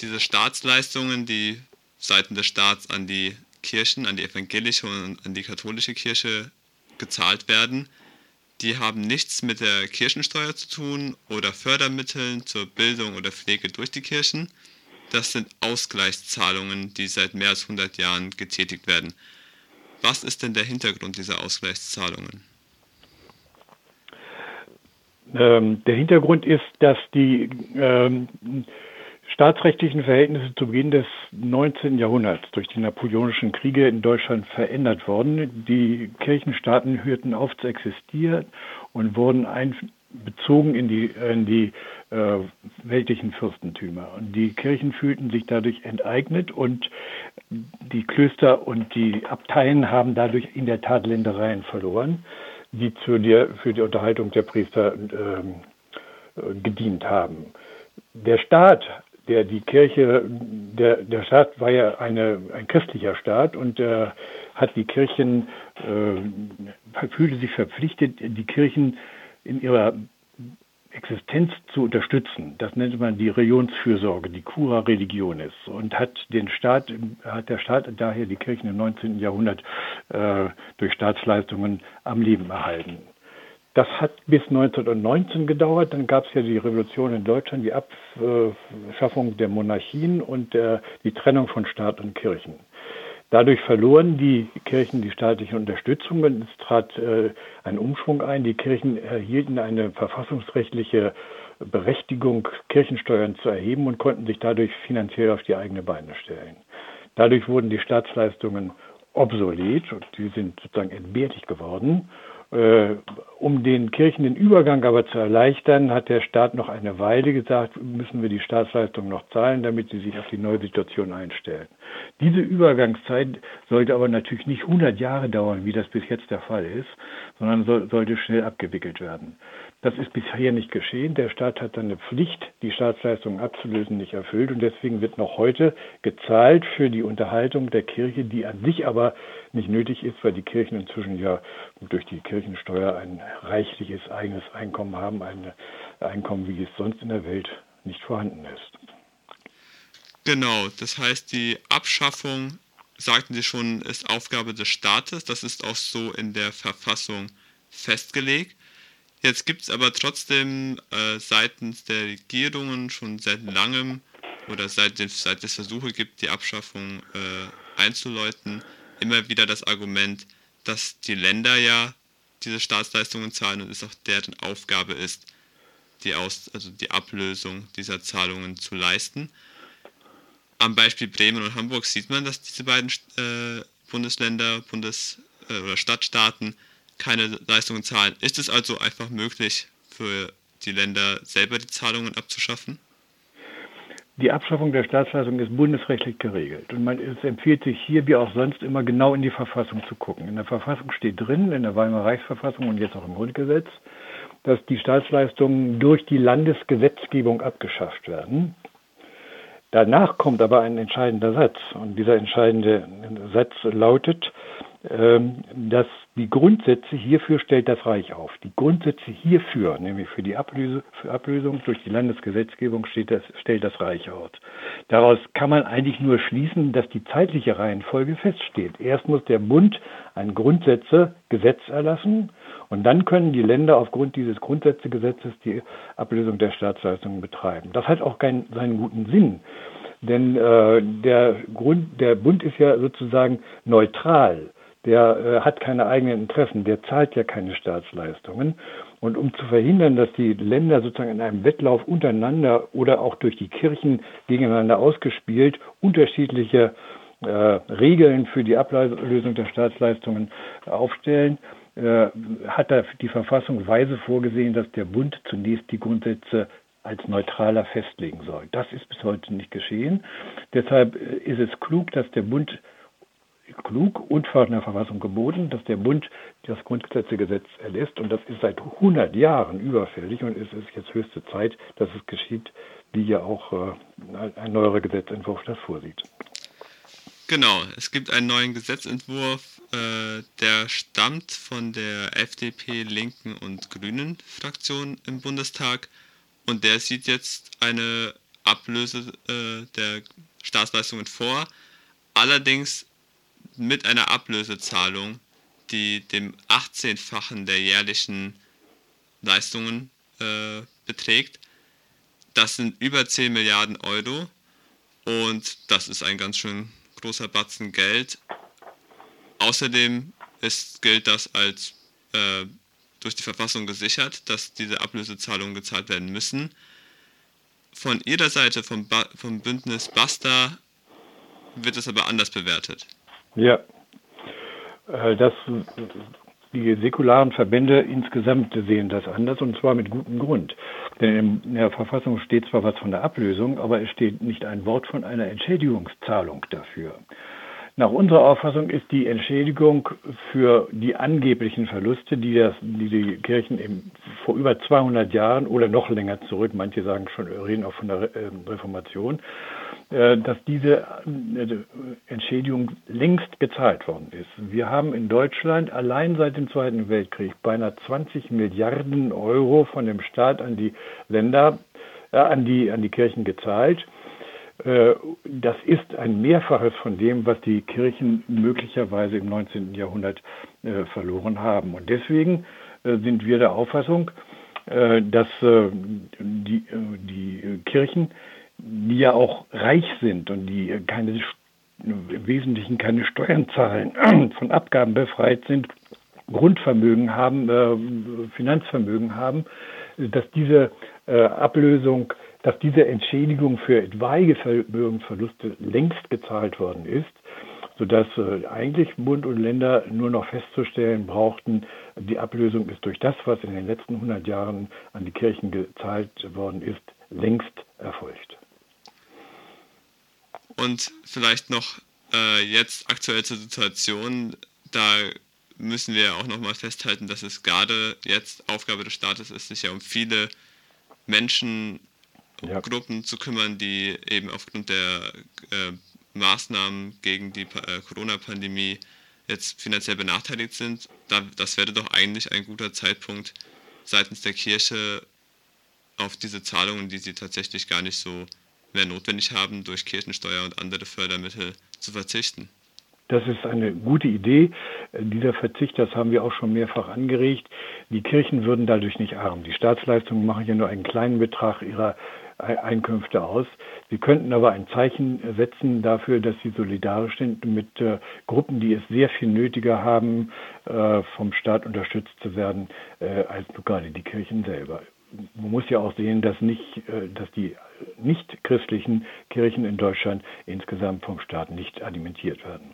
diese Staatsleistungen, die seitens des Staats an die Kirchen, an die evangelische und an die katholische Kirche gezahlt werden, die haben nichts mit der Kirchensteuer zu tun oder Fördermitteln zur Bildung oder Pflege durch die Kirchen. Das sind Ausgleichszahlungen, die seit mehr als 100 Jahren getätigt werden. Was ist denn der Hintergrund dieser Ausgleichszahlungen? Ähm, der Hintergrund ist, dass die ähm, staatsrechtlichen Verhältnisse zu Beginn des 19. Jahrhunderts durch die napoleonischen Kriege in Deutschland verändert worden. Die Kirchenstaaten hörten auf zu existieren und wurden einbezogen in die, in die äh, weltlichen Fürstentümer. Und die Kirchen fühlten sich dadurch enteignet und die Klöster und die Abteien haben dadurch in der Tat Ländereien verloren, die zu der, für die Unterhaltung der Priester äh, gedient haben. Der Staat der die Kirche, der, der Staat war ja eine, ein christlicher Staat und äh, hat die Kirchen, äh, fühlte sich verpflichtet, die Kirchen in ihrer Existenz zu unterstützen. Das nennt man die Religionsfürsorge, die Cura Religionis und hat den Staat, hat der Staat daher die Kirchen im 19. Jahrhundert äh, durch Staatsleistungen am Leben erhalten. Das hat bis 1919 gedauert. Dann gab es ja die Revolution in Deutschland, die Abschaffung der Monarchien und der, die Trennung von Staat und Kirchen. Dadurch verloren die Kirchen die staatliche Unterstützung und es trat äh, ein Umschwung ein. Die Kirchen erhielten eine verfassungsrechtliche Berechtigung, Kirchensteuern zu erheben und konnten sich dadurch finanziell auf die eigene Beine stellen. Dadurch wurden die Staatsleistungen obsolet und die sind sozusagen entbehrlich geworden. Äh, um den Kirchen den Übergang aber zu erleichtern, hat der Staat noch eine Weile gesagt, müssen wir die Staatsleistung noch zahlen, damit sie sich auf die neue Situation einstellen. Diese Übergangszeit sollte aber natürlich nicht 100 Jahre dauern, wie das bis jetzt der Fall ist, sondern soll, sollte schnell abgewickelt werden. Das ist bisher nicht geschehen. Der Staat hat seine Pflicht, die Staatsleistungen abzulösen, nicht erfüllt. Und deswegen wird noch heute gezahlt für die Unterhaltung der Kirche, die an sich aber nicht nötig ist, weil die Kirchen inzwischen ja durch die Kirchensteuer ein reichliches eigenes Einkommen haben, ein Einkommen, wie es sonst in der Welt nicht vorhanden ist. Genau, das heißt, die Abschaffung, sagten Sie schon, ist Aufgabe des Staates. Das ist auch so in der Verfassung festgelegt. Jetzt gibt es aber trotzdem äh, seitens der Regierungen schon seit langem oder seit, seit es Versuche gibt, die Abschaffung äh, einzuläuten, immer wieder das Argument, dass die Länder ja diese Staatsleistungen zahlen und es auch deren Aufgabe ist, die, Aus, also die Ablösung dieser Zahlungen zu leisten. Am Beispiel Bremen und Hamburg sieht man, dass diese beiden äh, Bundesländer, Bundes- äh, oder Stadtstaaten keine Leistungen zahlen. Ist es also einfach möglich für die Länder selber die Zahlungen abzuschaffen? Die Abschaffung der Staatsleistung ist bundesrechtlich geregelt. Und man, es empfiehlt sich hier wie auch sonst immer genau in die Verfassung zu gucken. In der Verfassung steht drin, in der Weimarer Reichsverfassung und jetzt auch im Grundgesetz, dass die Staatsleistungen durch die Landesgesetzgebung abgeschafft werden. Danach kommt aber ein entscheidender Satz. Und dieser entscheidende Satz lautet, dass die Grundsätze hierfür stellt das Reich auf. Die Grundsätze hierfür, nämlich für die Ablöse, für Ablösung durch die Landesgesetzgebung das, stellt das Reich aus. Daraus kann man eigentlich nur schließen, dass die zeitliche Reihenfolge feststeht. Erst muss der Bund ein Grundsätzegesetz erlassen und dann können die Länder aufgrund dieses Grundsätzegesetzes die Ablösung der Staatsleistungen betreiben. Das hat auch keinen, seinen guten Sinn. Denn äh, der, Grund, der Bund ist ja sozusagen neutral der äh, hat keine eigenen Interessen, der zahlt ja keine Staatsleistungen. Und um zu verhindern, dass die Länder sozusagen in einem Wettlauf untereinander oder auch durch die Kirchen gegeneinander ausgespielt unterschiedliche äh, Regeln für die Ablösung der Staatsleistungen aufstellen, äh, hat da die Verfassung weise vorgesehen, dass der Bund zunächst die Grundsätze als neutraler festlegen soll. Das ist bis heute nicht geschehen. Deshalb äh, ist es klug, dass der Bund klug und von der Verfassung geboten, dass der Bund das Grundgesetzegesetz erlässt. Und das ist seit 100 Jahren überfällig und es ist jetzt höchste Zeit, dass es geschieht, wie ja auch äh, ein neuerer Gesetzentwurf das vorsieht. Genau, es gibt einen neuen Gesetzentwurf, äh, der stammt von der FDP, Linken und Grünen Fraktion im Bundestag und der sieht jetzt eine Ablöse äh, der Staatsleistungen vor, allerdings mit einer Ablösezahlung, die dem 18-fachen der jährlichen Leistungen äh, beträgt. Das sind über 10 Milliarden Euro und das ist ein ganz schön großer Batzen Geld. Außerdem ist, gilt das als äh, durch die Verfassung gesichert, dass diese Ablösezahlungen gezahlt werden müssen. Von Ihrer Seite, vom, ba vom Bündnis Basta, wird es aber anders bewertet. Ja, äh, das, die säkularen Verbände insgesamt sehen das anders und zwar mit gutem Grund. Denn in der Verfassung steht zwar was von der Ablösung, aber es steht nicht ein Wort von einer Entschädigungszahlung dafür. Nach unserer Auffassung ist die Entschädigung für die angeblichen Verluste, die, das, die die Kirchen eben vor über 200 Jahren oder noch länger zurück, manche sagen schon, reden auch von der ähm, Reformation, äh, dass diese äh, Entschädigung längst gezahlt worden ist. Wir haben in Deutschland allein seit dem Zweiten Weltkrieg beinahe 20 Milliarden Euro von dem Staat an die Länder, äh, an die, an die Kirchen gezahlt. Äh, das ist ein Mehrfaches von dem, was die Kirchen möglicherweise im 19. Jahrhundert äh, verloren haben. Und deswegen äh, sind wir der Auffassung, dass die, die Kirchen, die ja auch reich sind und die keine, im Wesentlichen keine Steuern zahlen, von Abgaben befreit sind, Grundvermögen haben, Finanzvermögen haben, dass diese Ablösung dass diese Entschädigung für etwaige Vermögensverluste längst gezahlt worden ist, sodass äh, eigentlich Bund und Länder nur noch festzustellen brauchten, die Ablösung ist durch das, was in den letzten 100 Jahren an die Kirchen gezahlt worden ist, längst erfolgt. Und vielleicht noch äh, jetzt aktuell zur Situation, da müssen wir auch nochmal festhalten, dass es gerade jetzt Aufgabe des Staates ist, sich ja um viele Menschen ja. Gruppen zu kümmern, die eben aufgrund der äh, Maßnahmen gegen die äh, Corona-Pandemie jetzt finanziell benachteiligt sind. Da, das wäre doch eigentlich ein guter Zeitpunkt seitens der Kirche auf diese Zahlungen, die sie tatsächlich gar nicht so mehr notwendig haben, durch Kirchensteuer und andere Fördermittel zu verzichten. Das ist eine gute Idee. Dieser Verzicht, das haben wir auch schon mehrfach angeregt. Die Kirchen würden dadurch nicht arm. Die Staatsleistungen machen ja nur einen kleinen Betrag ihrer Einkünfte aus. Sie könnten aber ein Zeichen setzen dafür, dass sie solidarisch sind mit äh, Gruppen, die es sehr viel nötiger haben, äh, vom Staat unterstützt zu werden, äh, als gerade die Kirchen selber. Man muss ja auch sehen, dass nicht, äh, dass die nicht christlichen Kirchen in Deutschland insgesamt vom Staat nicht alimentiert werden.